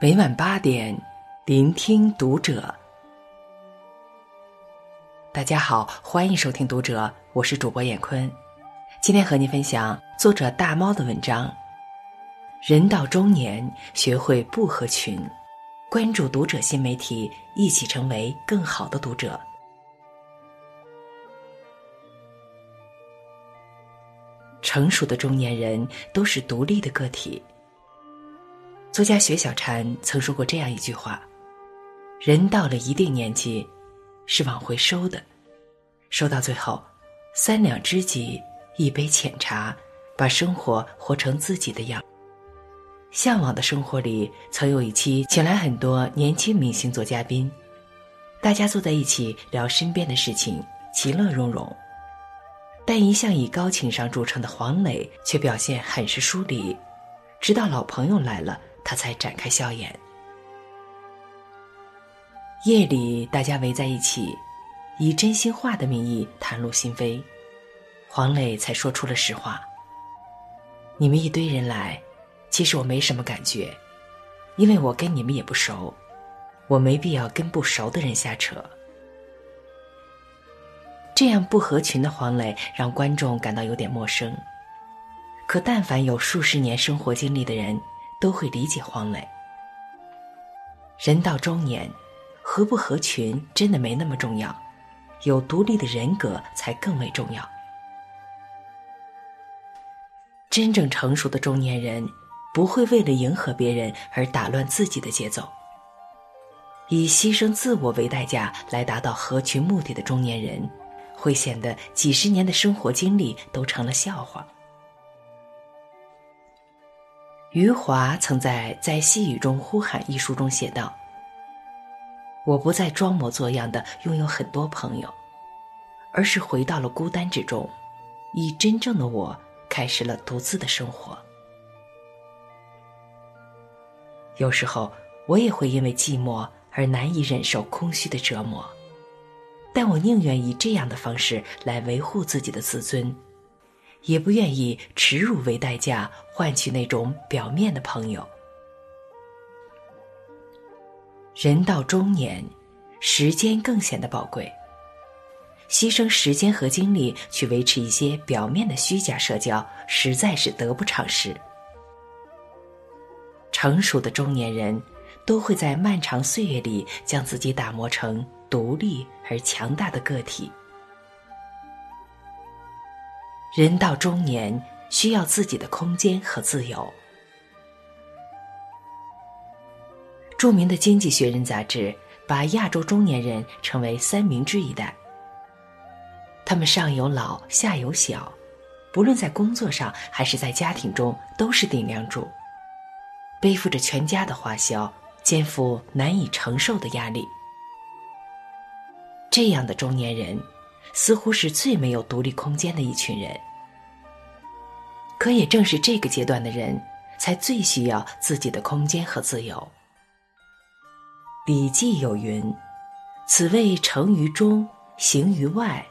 每晚八点，聆听读者。大家好，欢迎收听《读者》，我是主播闫坤。今天和您分享作者大猫的文章。人到中年，学会不合群。关注《读者》新媒体，一起成为更好的读者。成熟的中年人都是独立的个体。作家雪小禅曾说过这样一句话：“人到了一定年纪，是往回收的，收到最后，三两知己，一杯浅茶，把生活活成自己的样。”向往的生活里，曾有一期请来很多年轻明星做嘉宾，大家坐在一起聊身边的事情，其乐融融。但一向以高情商著称的黄磊却表现很是疏离，直到老朋友来了。他才展开笑颜。夜里，大家围在一起，以真心话的名义袒露心扉，黄磊才说出了实话：“你们一堆人来，其实我没什么感觉，因为我跟你们也不熟，我没必要跟不熟的人瞎扯。”这样不合群的黄磊让观众感到有点陌生，可但凡有数十年生活经历的人。都会理解黄磊。人到中年，合不合群真的没那么重要，有独立的人格才更为重要。真正成熟的中年人，不会为了迎合别人而打乱自己的节奏。以牺牲自我为代价来达到合群目的的中年人，会显得几十年的生活经历都成了笑话。余华曾在《在细雨中呼喊》一书中写道：“我不再装模作样的拥有很多朋友，而是回到了孤单之中，以真正的我开始了独自的生活。有时候，我也会因为寂寞而难以忍受空虚的折磨，但我宁愿以这样的方式来维护自己的自尊。”也不愿以耻辱为代价换取那种表面的朋友。人到中年，时间更显得宝贵。牺牲时间和精力去维持一些表面的虚假社交，实在是得不偿失。成熟的中年人，都会在漫长岁月里将自己打磨成独立而强大的个体。人到中年，需要自己的空间和自由。著名的《经济学人》杂志把亚洲中年人称为“三明治一代”。他们上有老，下有小，不论在工作上还是在家庭中，都是顶梁柱，背负着全家的花销，肩负难以承受的压力。这样的中年人。似乎是最没有独立空间的一群人，可也正是这个阶段的人，才最需要自己的空间和自由。《礼记》有云：“此谓成于中，行于外，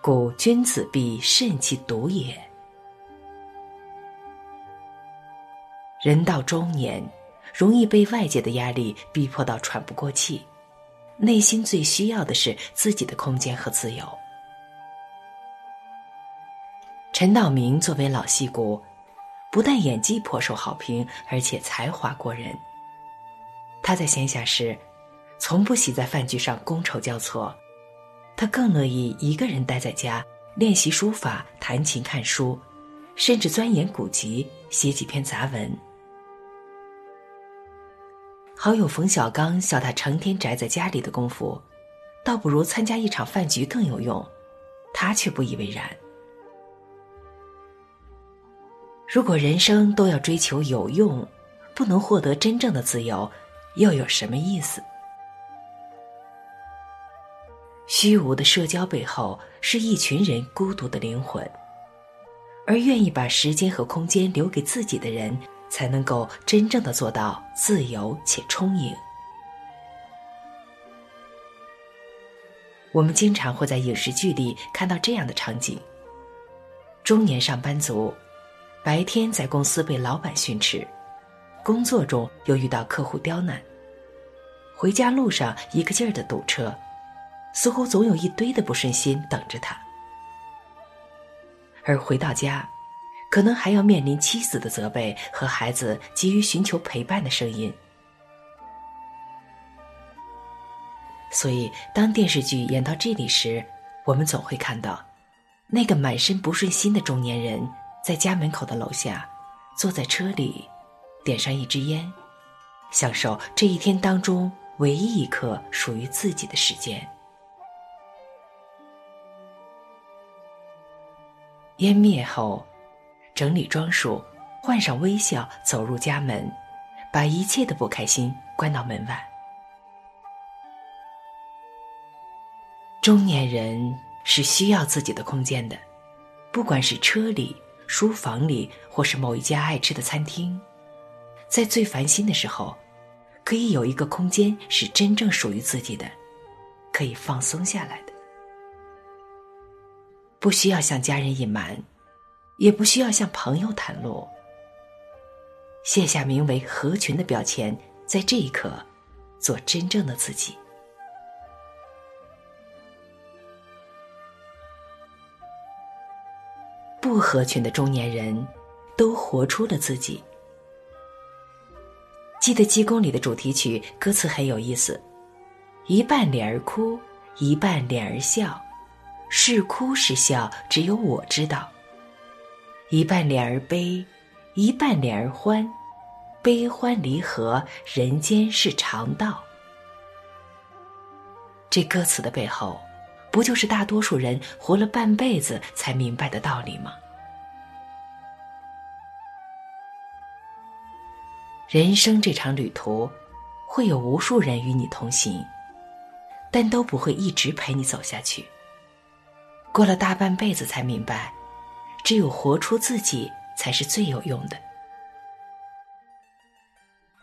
故君子必慎其独也。”人到中年，容易被外界的压力逼迫到喘不过气，内心最需要的是自己的空间和自由。陈道明作为老戏骨，不但演技颇受好评，而且才华过人。他在闲暇时，从不喜在饭局上觥筹交错，他更乐意一个人待在家练习书法、弹琴、看书，甚至钻研古籍，写几篇杂文。好友冯小刚笑他成天宅在家里的功夫，倒不如参加一场饭局更有用，他却不以为然。如果人生都要追求有用，不能获得真正的自由，又有什么意思？虚无的社交背后，是一群人孤独的灵魂，而愿意把时间和空间留给自己的人，才能够真正的做到自由且充盈。我们经常会在影视剧里看到这样的场景：中年上班族。白天在公司被老板训斥，工作中又遇到客户刁难，回家路上一个劲儿的堵车，似乎总有一堆的不顺心等着他。而回到家，可能还要面临妻子的责备和孩子急于寻求陪伴的声音。所以，当电视剧演到这里时，我们总会看到，那个满身不顺心的中年人在家门口的楼下，坐在车里，点上一支烟，享受这一天当中唯一一刻属于自己的时间。烟灭后，整理装束，换上微笑，走入家门，把一切的不开心关到门外。中年人是需要自己的空间的，不管是车里、书房里，或是某一家爱吃的餐厅，在最烦心的时候，可以有一个空间是真正属于自己的，可以放松下来的。不需要向家人隐瞒，也不需要向朋友袒露。卸下名为“合群”的标签，在这一刻，做真正的自己。不合群的中年人，都活出了自己。记得《济公》里的主题曲歌词很有意思：一半脸儿哭，一半脸儿笑。是哭是笑，只有我知道。一半脸儿悲，一半脸儿欢，悲欢离合，人间是常道。这歌词的背后，不就是大多数人活了半辈子才明白的道理吗？人生这场旅途，会有无数人与你同行，但都不会一直陪你走下去。过了大半辈子才明白，只有活出自己才是最有用的。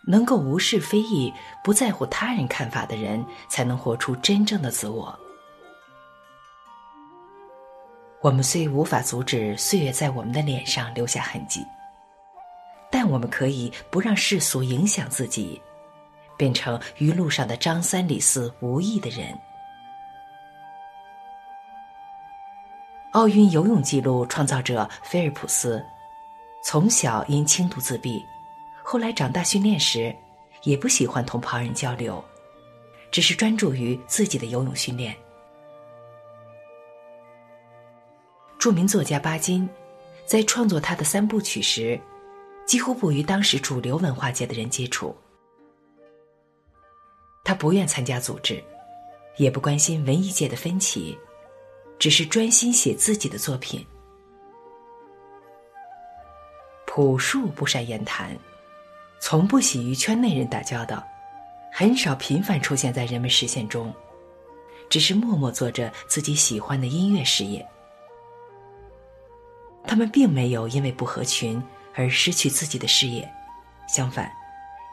能够无视非议、不在乎他人看法的人，才能活出真正的自我。我们虽无法阻止岁月在我们的脸上留下痕迹，但我们可以不让世俗影响自己，变成与路上的张三李四无异的人。奥运游泳纪录创造者菲尔普斯，从小因轻度自闭，后来长大训练时，也不喜欢同旁人交流，只是专注于自己的游泳训练。著名作家巴金，在创作他的三部曲时，几乎不与当时主流文化界的人接触。他不愿参加组织，也不关心文艺界的分歧。只是专心写自己的作品。朴树不善言谈，从不喜与圈内人打交道，很少频繁出现在人们视线中，只是默默做着自己喜欢的音乐事业。他们并没有因为不合群而失去自己的事业，相反，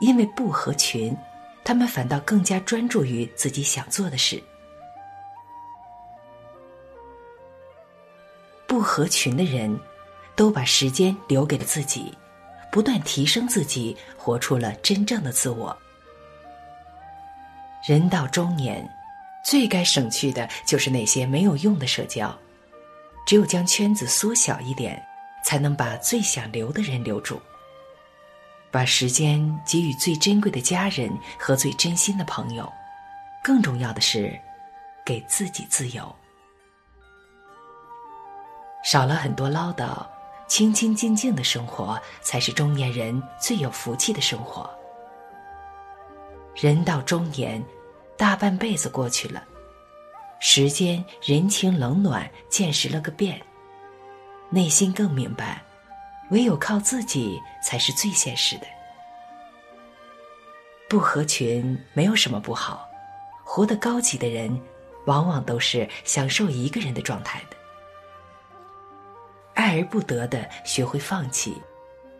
因为不合群，他们反倒更加专注于自己想做的事。不合群的人，都把时间留给了自己，不断提升自己，活出了真正的自我。人到中年，最该省去的就是那些没有用的社交，只有将圈子缩小一点，才能把最想留的人留住，把时间给予最珍贵的家人和最真心的朋友。更重要的是，给自己自由。少了很多唠叨，清清静静的生活才是中年人最有福气的生活。人到中年，大半辈子过去了，时间、人情冷暖见识了个遍，内心更明白，唯有靠自己才是最现实的。不合群没有什么不好，活得高级的人，往往都是享受一个人的状态的。爱而不得的，学会放弃；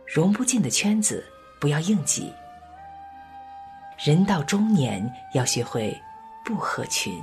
融不进的圈子，不要硬挤。人到中年，要学会不合群。